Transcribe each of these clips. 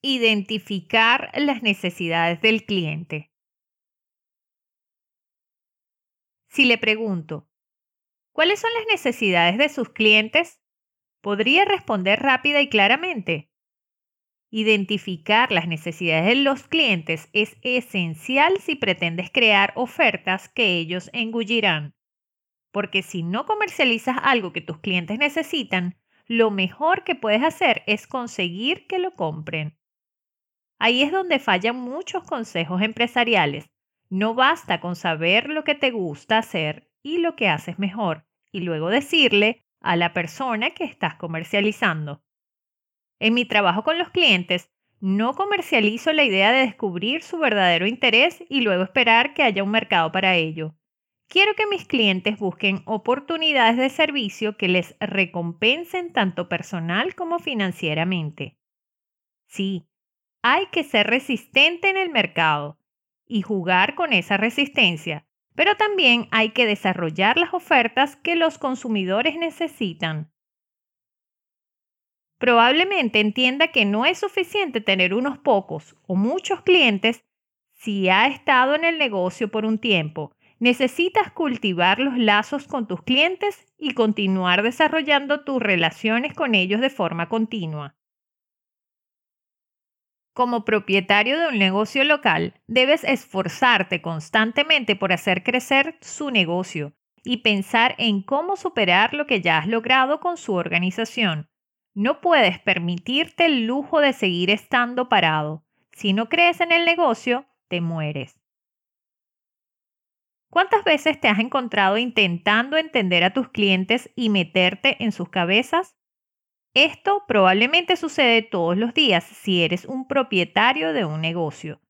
Identificar las necesidades del cliente. Si le pregunto, ¿cuáles son las necesidades de sus clientes? Podría responder rápida y claramente. Identificar las necesidades de los clientes es esencial si pretendes crear ofertas que ellos engullirán. Porque si no comercializas algo que tus clientes necesitan, lo mejor que puedes hacer es conseguir que lo compren. Ahí es donde fallan muchos consejos empresariales. No basta con saber lo que te gusta hacer y lo que haces mejor, y luego decirle a la persona que estás comercializando. En mi trabajo con los clientes, no comercializo la idea de descubrir su verdadero interés y luego esperar que haya un mercado para ello. Quiero que mis clientes busquen oportunidades de servicio que les recompensen tanto personal como financieramente. Sí, hay que ser resistente en el mercado y jugar con esa resistencia, pero también hay que desarrollar las ofertas que los consumidores necesitan. Probablemente entienda que no es suficiente tener unos pocos o muchos clientes si ha estado en el negocio por un tiempo. Necesitas cultivar los lazos con tus clientes y continuar desarrollando tus relaciones con ellos de forma continua. Como propietario de un negocio local, debes esforzarte constantemente por hacer crecer su negocio y pensar en cómo superar lo que ya has logrado con su organización. No puedes permitirte el lujo de seguir estando parado. Si no crees en el negocio, te mueres. ¿Cuántas veces te has encontrado intentando entender a tus clientes y meterte en sus cabezas? Esto probablemente sucede todos los días si eres un propietario de un negocio.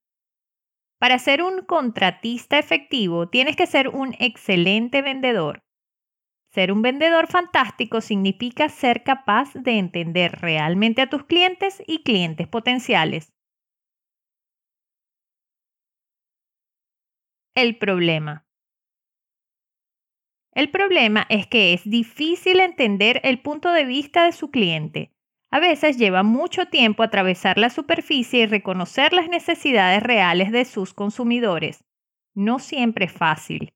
Para ser un contratista efectivo tienes que ser un excelente vendedor. Ser un vendedor fantástico significa ser capaz de entender realmente a tus clientes y clientes potenciales. El problema. El problema es que es difícil entender el punto de vista de su cliente. A veces lleva mucho tiempo atravesar la superficie y reconocer las necesidades reales de sus consumidores. No siempre es fácil.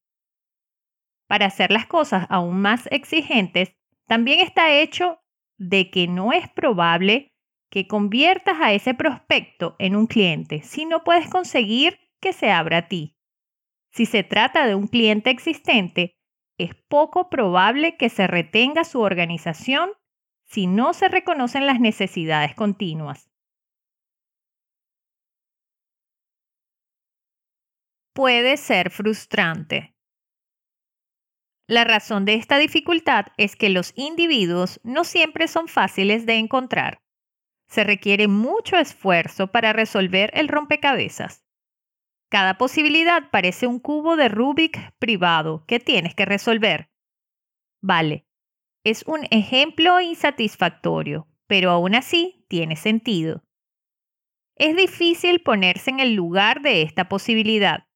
Para hacer las cosas aún más exigentes, también está hecho de que no es probable que conviertas a ese prospecto en un cliente si no puedes conseguir que se abra a ti. Si se trata de un cliente existente, es poco probable que se retenga su organización si no se reconocen las necesidades continuas. Puede ser frustrante. La razón de esta dificultad es que los individuos no siempre son fáciles de encontrar. Se requiere mucho esfuerzo para resolver el rompecabezas. Cada posibilidad parece un cubo de Rubik privado que tienes que resolver. Vale, es un ejemplo insatisfactorio, pero aún así tiene sentido. Es difícil ponerse en el lugar de esta posibilidad.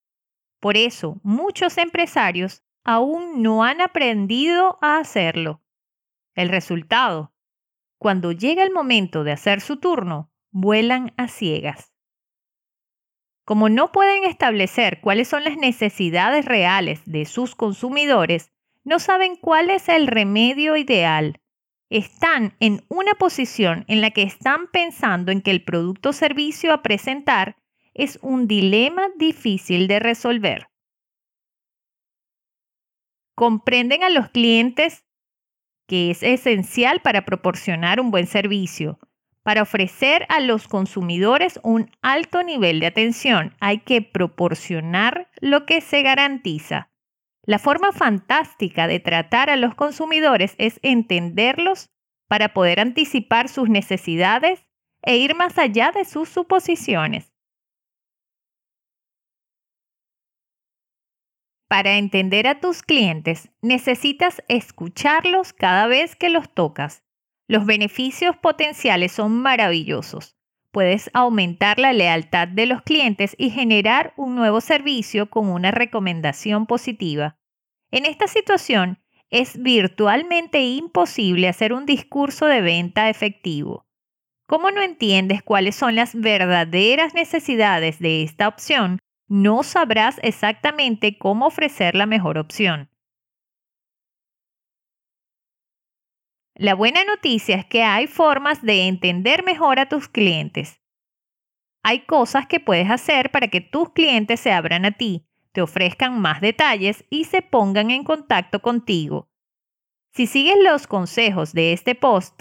Por eso, muchos empresarios aún no han aprendido a hacerlo. El resultado, cuando llega el momento de hacer su turno, vuelan a ciegas. Como no pueden establecer cuáles son las necesidades reales de sus consumidores, no saben cuál es el remedio ideal. Están en una posición en la que están pensando en que el producto o servicio a presentar es un dilema difícil de resolver. Comprenden a los clientes que es esencial para proporcionar un buen servicio, para ofrecer a los consumidores un alto nivel de atención hay que proporcionar lo que se garantiza. La forma fantástica de tratar a los consumidores es entenderlos para poder anticipar sus necesidades e ir más allá de sus suposiciones. Para entender a tus clientes necesitas escucharlos cada vez que los tocas los beneficios potenciales son maravillosos. Puedes aumentar la lealtad de los clientes y generar un nuevo servicio con una recomendación positiva. En esta situación, es virtualmente imposible hacer un discurso de venta efectivo. ¿Cómo no entiendes cuáles son las verdaderas necesidades de esta opción? No sabrás exactamente cómo ofrecer la mejor opción. La buena noticia es que hay formas de entender mejor a tus clientes. Hay cosas que puedes hacer para que tus clientes se abran a ti, te ofrezcan más detalles y se pongan en contacto contigo. Si sigues los consejos de este post,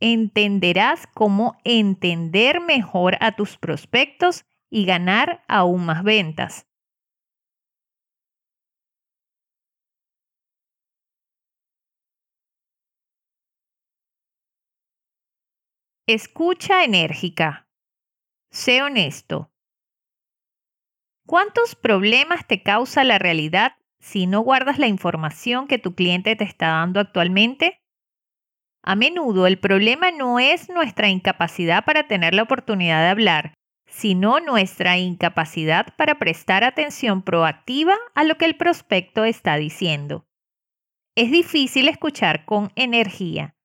entenderás cómo entender mejor a tus prospectos y ganar aún más ventas. Escucha enérgica. Sé honesto. ¿Cuántos problemas te causa la realidad si no guardas la información que tu cliente te está dando actualmente? A menudo el problema no es nuestra incapacidad para tener la oportunidad de hablar, sino nuestra incapacidad para prestar atención proactiva a lo que el prospecto está diciendo. Es difícil escuchar con energía.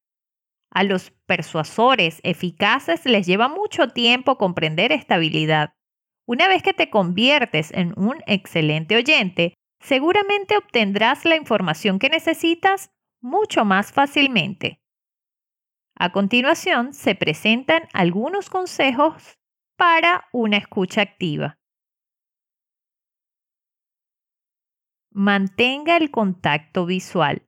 A los persuasores eficaces les lleva mucho tiempo comprender esta habilidad. Una vez que te conviertes en un excelente oyente, seguramente obtendrás la información que necesitas mucho más fácilmente. A continuación, se presentan algunos consejos para una escucha activa. Mantenga el contacto visual.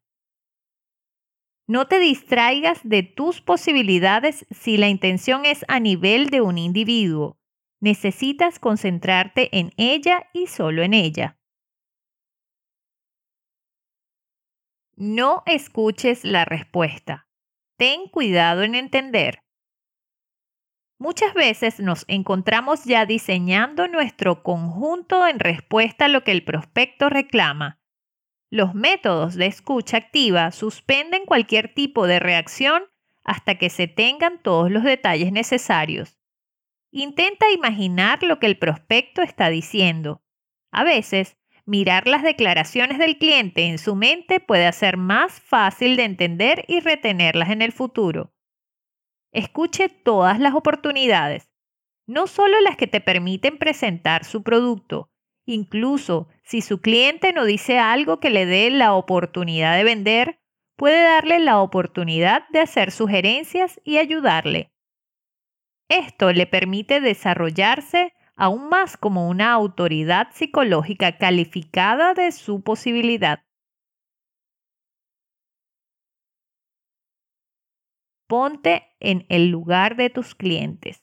No te distraigas de tus posibilidades si la intención es a nivel de un individuo. Necesitas concentrarte en ella y solo en ella. No escuches la respuesta ten cuidado en entender. Muchas veces nos encontramos ya diseñando nuestro conjunto en respuesta a lo que el prospecto reclama. Los métodos de escucha activa suspenden cualquier tipo de reacción hasta que se tengan todos los detalles necesarios. Intenta imaginar lo que el prospecto está diciendo. A veces, Mirar las declaraciones del cliente en su mente puede hacer más fácil de entender y retenerlas en el futuro. Escuche todas las oportunidades, no solo las que te permiten presentar su producto, incluso si su cliente no dice algo que le dé la oportunidad de vender, puede darle la oportunidad de hacer sugerencias y ayudarle. Esto le permite desarrollarse aún más como una autoridad psicológica calificada de su posibilidad. Ponte en el lugar de tus clientes.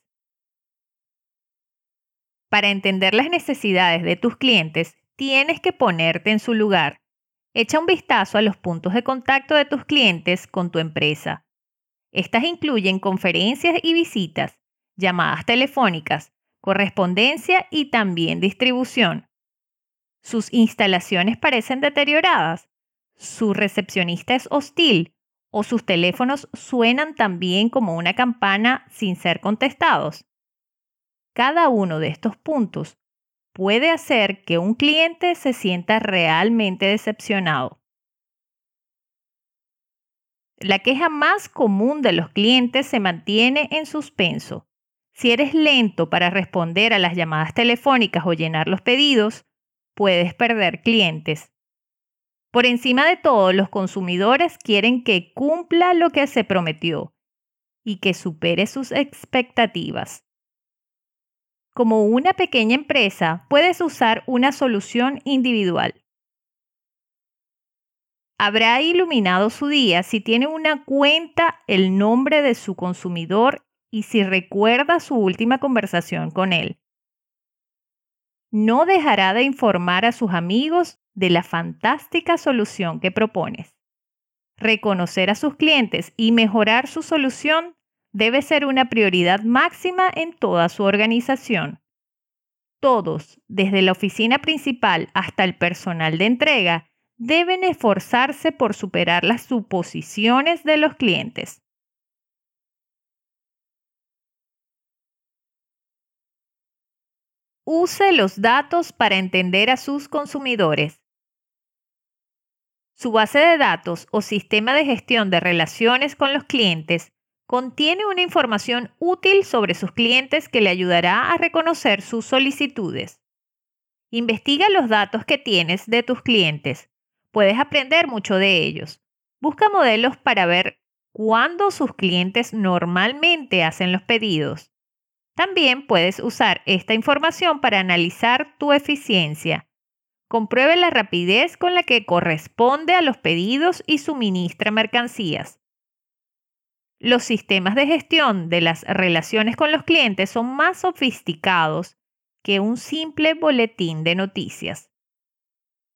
Para entender las necesidades de tus clientes, tienes que ponerte en su lugar. Echa un vistazo a los puntos de contacto de tus clientes con tu empresa. Estas incluyen conferencias y visitas, llamadas telefónicas, correspondencia y también distribución. Sus instalaciones parecen deterioradas, su recepcionista es hostil o sus teléfonos suenan también como una campana sin ser contestados. Cada uno de estos puntos puede hacer que un cliente se sienta realmente decepcionado. La queja más común de los clientes se mantiene en suspenso. Si eres lento para responder a las llamadas telefónicas o llenar los pedidos, puedes perder clientes. Por encima de todo, los consumidores quieren que cumpla lo que se prometió y que supere sus expectativas. Como una pequeña empresa, puedes usar una solución individual. Habrá iluminado su día si tiene una cuenta el nombre de su consumidor y si recuerda su última conversación con él. No dejará de informar a sus amigos de la fantástica solución que propones. Reconocer a sus clientes y mejorar su solución debe ser una prioridad máxima en toda su organización. Todos, desde la oficina principal hasta el personal de entrega, deben esforzarse por superar las suposiciones de los clientes. use los datos para entender a sus consumidores. Su base de datos o sistema de gestión de relaciones con los clientes contiene una información útil sobre sus clientes que le ayudará a reconocer sus solicitudes. Investiga los datos que tienes de tus clientes. Puedes aprender mucho de ellos. Busca modelos para ver cuándo sus clientes normalmente hacen los pedidos. También puedes usar esta información para analizar tu eficiencia. Compruebe la rapidez con la que corresponde a los pedidos y suministra mercancías. Los sistemas de gestión de las relaciones con los clientes son más sofisticados que un simple boletín de noticias.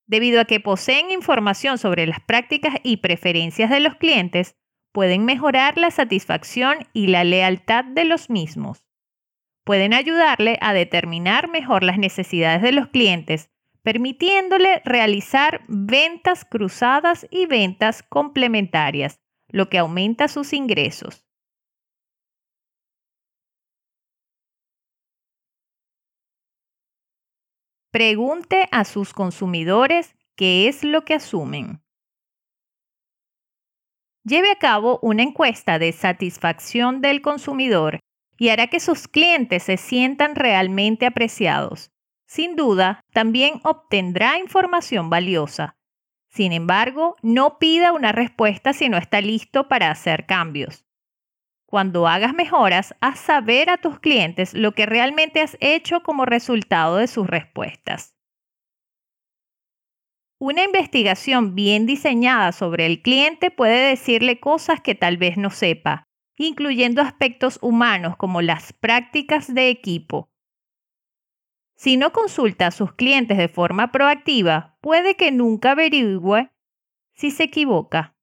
Debido a que poseen información sobre las prácticas y preferencias de los clientes, pueden mejorar la satisfacción y la lealtad de los mismos. Pueden ayudarle a determinar mejor las necesidades de los clientes, permitiéndole realizar ventas cruzadas y ventas complementarias, lo que aumenta sus ingresos. Pregunte a sus consumidores qué es lo que asumen. Lleve a cabo una encuesta de satisfacción del consumidor y hará que sus clientes se sientan realmente apreciados. Sin duda, también obtendrá información valiosa, sin embargo, no pida una respuesta si no está listo para hacer cambios. Cuando hagas mejoras, haz saber a tus clientes lo que realmente has hecho como resultado de sus respuestas. Una investigación bien diseñada sobre el cliente puede decirle cosas que tal vez no sepa, incluyendo aspectos humanos como las prácticas de equipo, si no consulta a sus clientes de forma proactiva, puede que nunca averigüe si se equivoca.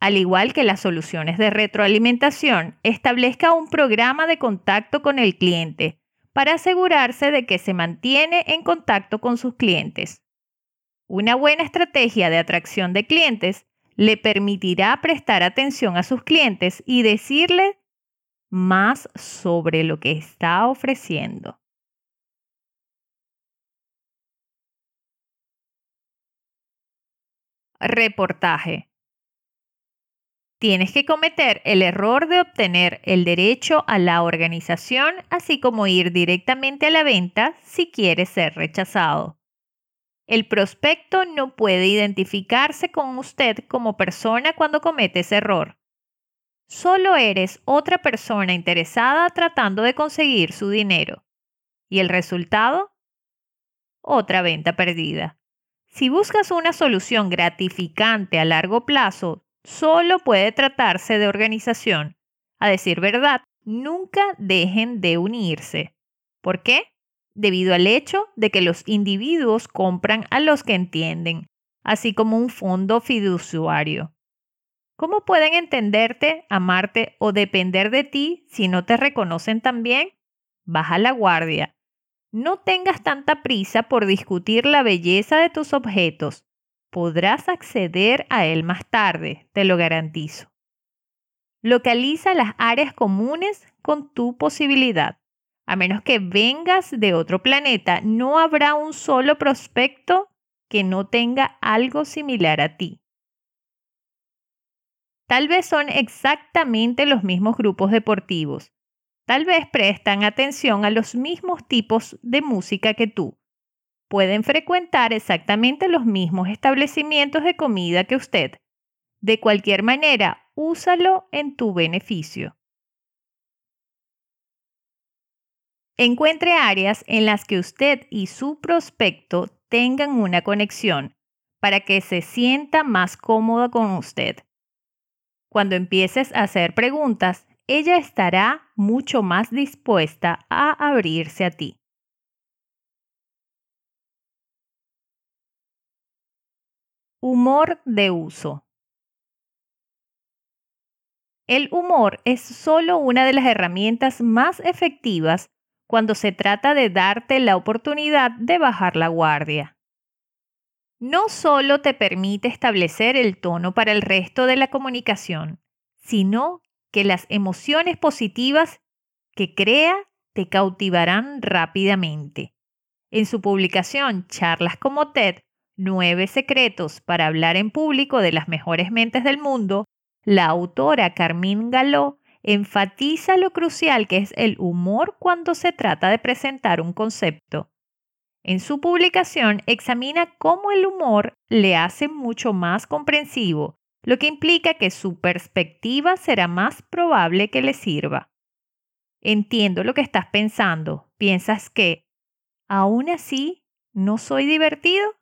Al igual que las soluciones de retroalimentación, establezca un programa de contacto con el cliente para asegurarse de que se mantiene en contacto con sus clientes. Una buena estrategia de atracción de clientes le permitirá prestar atención a sus clientes y decirle más sobre lo que está ofreciendo. Reportaje. Tienes que cometer el error de obtener el derecho a la organización, así como ir directamente a la venta si quieres ser rechazado. El prospecto no puede identificarse con usted como persona cuando comete ese error. Solo eres otra persona interesada tratando de conseguir su dinero. ¿Y el resultado? Otra venta perdida. Si buscas una solución gratificante a largo plazo, solo puede tratarse de organización. A decir verdad, nunca dejen de unirse. ¿Por qué? Debido al hecho de que los individuos compran a los que entienden, así como un fondo fiduciario. ¿Cómo pueden entenderte, amarte o depender de ti si no te reconocen también? Baja la guardia no tengas tanta prisa por discutir la belleza de tus objetos. Podrás acceder a él más tarde, te lo garantizo. Localiza las áreas comunes con tu posibilidad. A menos que vengas de otro planeta, no habrá un solo prospecto que no tenga algo similar a ti. Tal vez son exactamente los mismos grupos deportivos, Tal vez prestan atención a los mismos tipos de música que tú. Pueden frecuentar exactamente los mismos establecimientos de comida que usted. De cualquier manera, úsalo en tu beneficio. Encuentre áreas en las que usted y su prospecto tengan una conexión para que se sienta más cómodo con usted. Cuando empieces a hacer preguntas, ella estará mucho más dispuesta a abrirse a ti. Humor de uso. El humor es solo una de las herramientas más efectivas cuando se trata de darte la oportunidad de bajar la guardia. No solo te permite establecer el tono para el resto de la comunicación, sino que las emociones positivas que crea te cautivarán rápidamente. En su publicación Charlas como TED, Nueve secretos para hablar en público de las mejores mentes del mundo, la autora Carmine Galó enfatiza lo crucial que es el humor cuando se trata de presentar un concepto. En su publicación examina cómo el humor le hace mucho más comprensivo, lo que implica que su perspectiva será más probable que le sirva. Entiendo lo que estás pensando. ¿Piensas que, aún así, no soy divertido?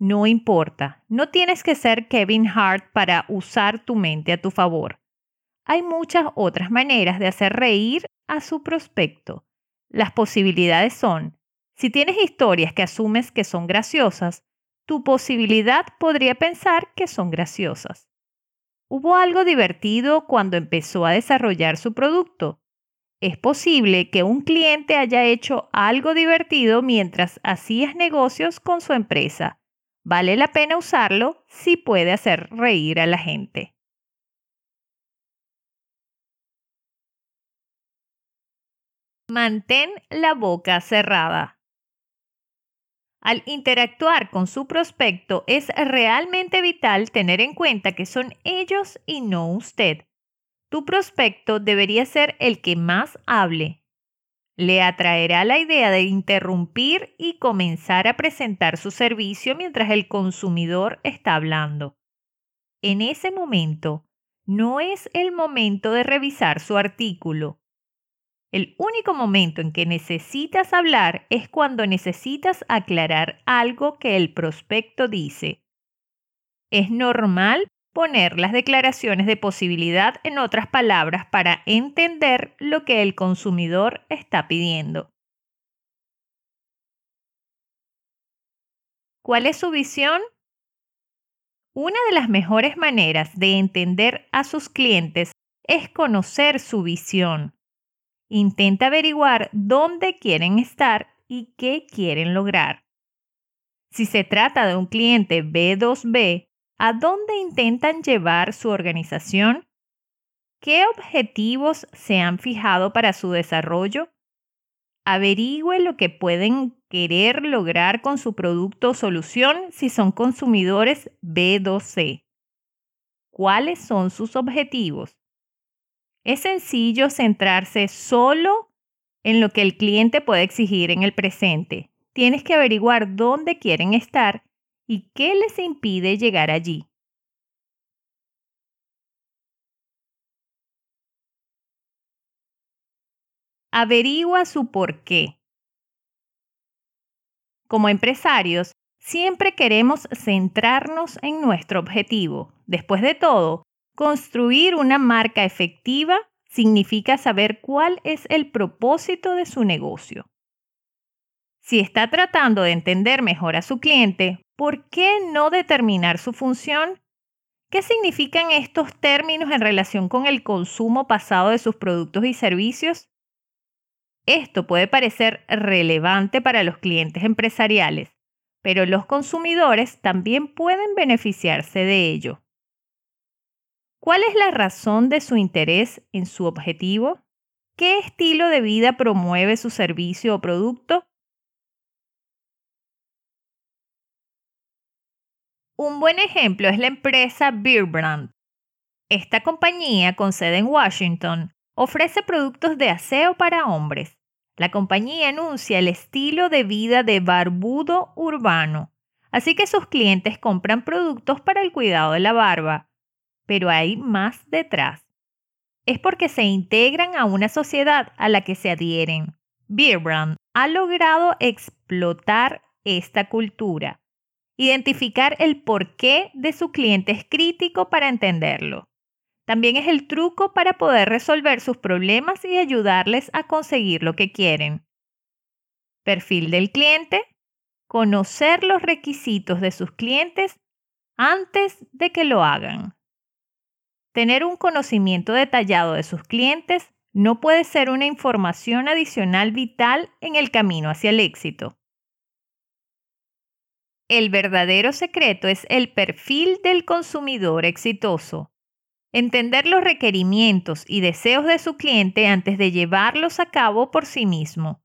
No importa, no tienes que ser Kevin Hart para usar tu mente a tu favor. Hay muchas otras maneras de hacer reír a su prospecto. Las posibilidades son, si tienes historias que asumes que son graciosas, tu posibilidad podría pensar que son graciosas. ¿Hubo algo divertido cuando empezó a desarrollar su producto? Es posible que un cliente haya hecho algo divertido mientras hacías negocios con su empresa. Vale la pena usarlo si puede hacer reír a la gente. Mantén la boca cerrada. Al interactuar con su prospecto es realmente vital tener en cuenta que son ellos y no usted. Tu prospecto debería ser el que más hable. Le atraerá la idea de interrumpir y comenzar a presentar su servicio mientras el consumidor está hablando. En ese momento, no es el momento de revisar su artículo el único momento en que necesitas hablar es cuando necesitas aclarar algo que el prospecto dice. Es normal poner las declaraciones de posibilidad en otras palabras para entender lo que el consumidor está pidiendo. ¿Cuál es su visión? Una de las mejores maneras de entender a sus clientes es conocer su visión. Intenta averiguar dónde quieren estar y qué quieren lograr. Si se trata de un cliente B2B, ¿a dónde intentan llevar su organización? ¿Qué objetivos se han fijado para su desarrollo? Averigüe lo que pueden querer lograr con su producto o solución si son consumidores B2C. ¿Cuáles son sus objetivos? Es sencillo centrarse solo en lo que el cliente puede exigir en el presente. Tienes que averiguar dónde quieren estar y qué les impide llegar allí. Averigua su por qué. Como empresarios, siempre queremos centrarnos en nuestro objetivo. Después de todo, Construir una marca efectiva significa saber cuál es el propósito de su negocio. Si está tratando de entender mejor a su cliente, ¿por qué no determinar su función? ¿Qué significan estos términos en relación con el consumo pasado de sus productos y servicios? Esto puede parecer relevante para los clientes empresariales, pero los consumidores también pueden beneficiarse de ello. ¿Cuál es la razón de su interés en su objetivo? ¿Qué estilo de vida promueve su servicio o producto? Un buen ejemplo es la empresa Beerbrand. Esta compañía, con sede en Washington, ofrece productos de aseo para hombres. La compañía anuncia el estilo de vida de barbudo urbano, así que sus clientes compran productos para el cuidado de la barba, pero hay más detrás. Es porque se integran a una sociedad a la que se adhieren. Beerbrand ha logrado explotar esta cultura. Identificar el porqué de su cliente es crítico para entenderlo. También es el truco para poder resolver sus problemas y ayudarles a conseguir lo que quieren. Perfil del cliente. Conocer los requisitos de sus clientes antes de que lo hagan. Tener un conocimiento detallado de sus clientes no puede ser una información adicional vital en el camino hacia el éxito. El verdadero secreto es el perfil del consumidor exitoso. Entender los requerimientos y deseos de su cliente antes de llevarlos a cabo por sí mismo.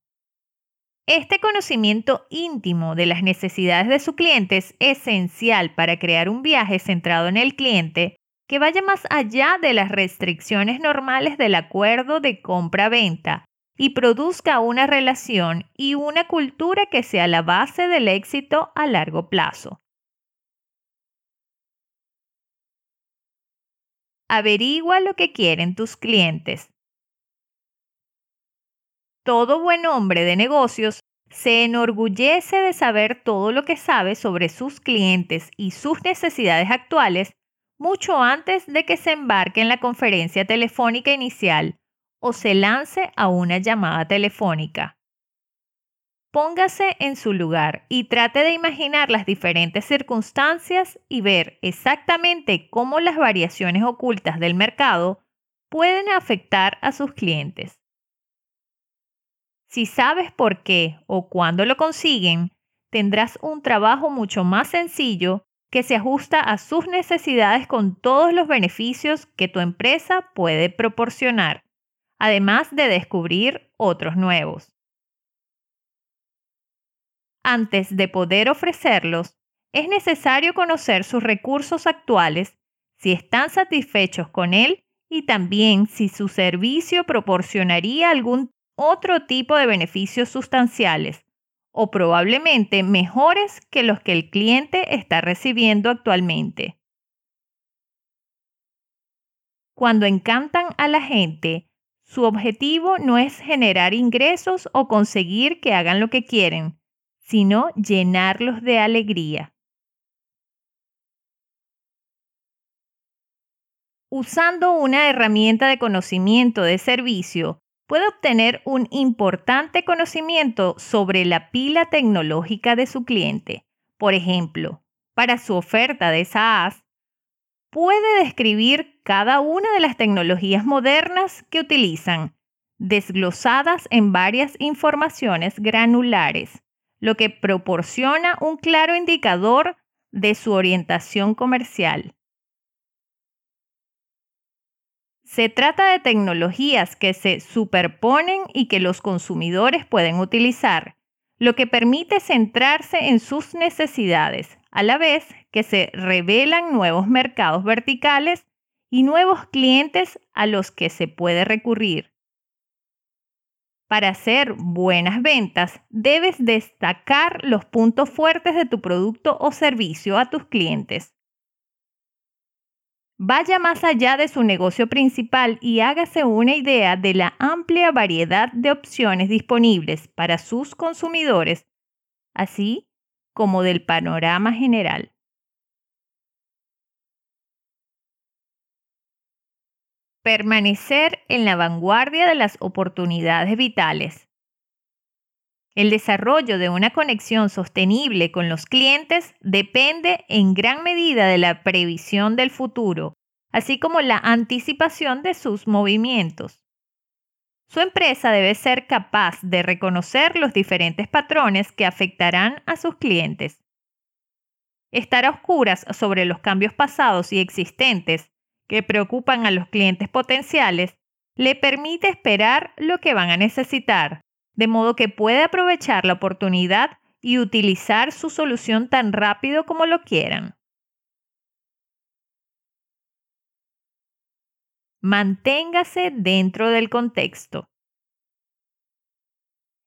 Este conocimiento íntimo de las necesidades de su cliente es esencial para crear un viaje centrado en el cliente que vaya más allá de las restricciones normales del acuerdo de compra-venta y produzca una relación y una cultura que sea la base del éxito a largo plazo. Averigua lo que quieren tus clientes. Todo buen hombre de negocios se enorgullece de saber todo lo que sabe sobre sus clientes y sus necesidades actuales mucho antes de que se embarque en la conferencia telefónica inicial o se lance a una llamada telefónica. Póngase en su lugar y trate de imaginar las diferentes circunstancias y ver exactamente cómo las variaciones ocultas del mercado pueden afectar a sus clientes. Si sabes por qué o cuándo lo consiguen, tendrás un trabajo mucho más sencillo que se ajusta a sus necesidades con todos los beneficios que tu empresa puede proporcionar, además de descubrir otros nuevos. Antes de poder ofrecerlos, es necesario conocer sus recursos actuales, si están satisfechos con él y también si su servicio proporcionaría algún otro tipo de beneficios sustanciales o probablemente mejores que los que el cliente está recibiendo actualmente. Cuando encantan a la gente, su objetivo no es generar ingresos o conseguir que hagan lo que quieren, sino llenarlos de alegría. Usando una herramienta de conocimiento de servicio, puede obtener un importante conocimiento sobre la pila tecnológica de su cliente. Por ejemplo, para su oferta de SaaS, puede describir cada una de las tecnologías modernas que utilizan, desglosadas en varias informaciones granulares, lo que proporciona un claro indicador de su orientación comercial. Se trata de tecnologías que se superponen y que los consumidores pueden utilizar, lo que permite centrarse en sus necesidades, a la vez que se revelan nuevos mercados verticales y nuevos clientes a los que se puede recurrir. Para hacer buenas ventas, debes destacar los puntos fuertes de tu producto o servicio a tus clientes. Vaya más allá de su negocio principal y hágase una idea de la amplia variedad de opciones disponibles para sus consumidores, así como del panorama general. Permanecer en la vanguardia de las oportunidades vitales. El desarrollo de una conexión sostenible con los clientes depende en gran medida de la previsión del futuro, así como la anticipación de sus movimientos. Su empresa debe ser capaz de reconocer los diferentes patrones que afectarán a sus clientes. Estar a oscuras sobre los cambios pasados y existentes que preocupan a los clientes potenciales le permite esperar lo que van a necesitar de modo que puede aprovechar la oportunidad y utilizar su solución tan rápido como lo quieran. Manténgase dentro del contexto.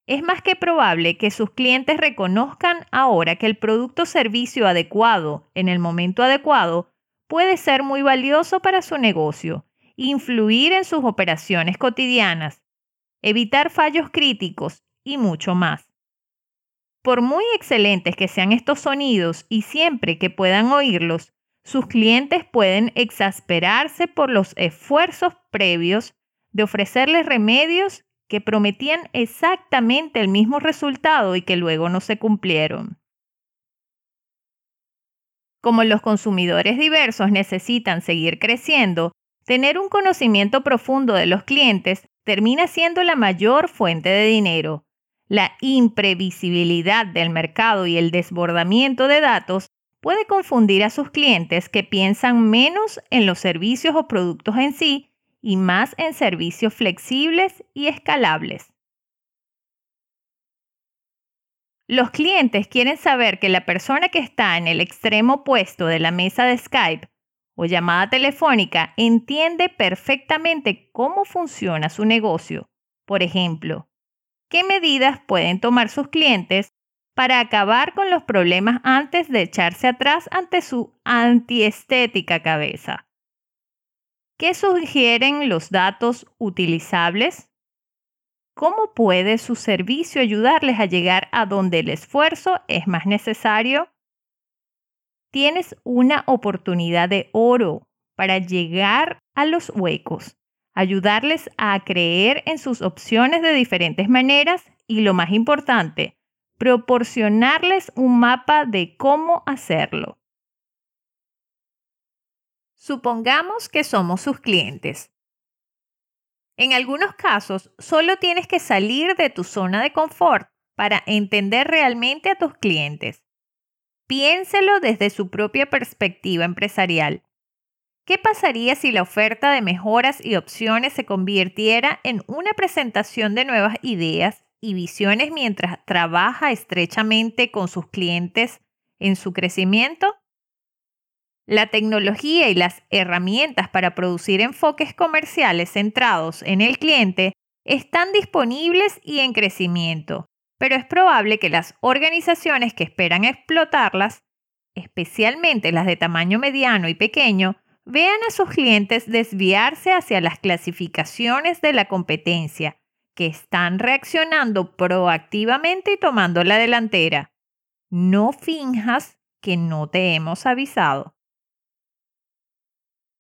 Es más que probable que sus clientes reconozcan ahora que el producto o servicio adecuado en el momento adecuado puede ser muy valioso para su negocio, influir en sus operaciones cotidianas evitar fallos críticos y mucho más. Por muy excelentes que sean estos sonidos y siempre que puedan oírlos, sus clientes pueden exasperarse por los esfuerzos previos de ofrecerles remedios que prometían exactamente el mismo resultado y que luego no se cumplieron. Como los consumidores diversos necesitan seguir creciendo, tener un conocimiento profundo de los clientes termina siendo la mayor fuente de dinero. La imprevisibilidad del mercado y el desbordamiento de datos puede confundir a sus clientes que piensan menos en los servicios o productos en sí y más en servicios flexibles y escalables. Los clientes quieren saber que la persona que está en el extremo opuesto de la mesa de Skype o llamada telefónica entiende perfectamente cómo funciona su negocio. Por ejemplo, qué medidas pueden tomar sus clientes para acabar con los problemas antes de echarse atrás ante su antiestética cabeza. ¿Qué sugieren los datos utilizables? ¿Cómo puede su servicio ayudarles a llegar a donde el esfuerzo es más necesario? Tienes una oportunidad de oro para llegar a los huecos, ayudarles a creer en sus opciones de diferentes maneras y lo más importante, proporcionarles un mapa de cómo hacerlo. Supongamos que somos sus clientes. En algunos casos, solo tienes que salir de tu zona de confort para entender realmente a tus clientes. Piénselo desde su propia perspectiva empresarial. ¿Qué pasaría si la oferta de mejoras y opciones se convirtiera en una presentación de nuevas ideas y visiones mientras trabaja estrechamente con sus clientes en su crecimiento? La tecnología y las herramientas para producir enfoques comerciales centrados en el cliente están disponibles y en crecimiento, pero es probable que las organizaciones que esperan explotarlas, especialmente las de tamaño mediano y pequeño, vean a sus clientes desviarse hacia las clasificaciones de la competencia, que están reaccionando proactivamente y tomando la delantera. No finjas que no te hemos avisado.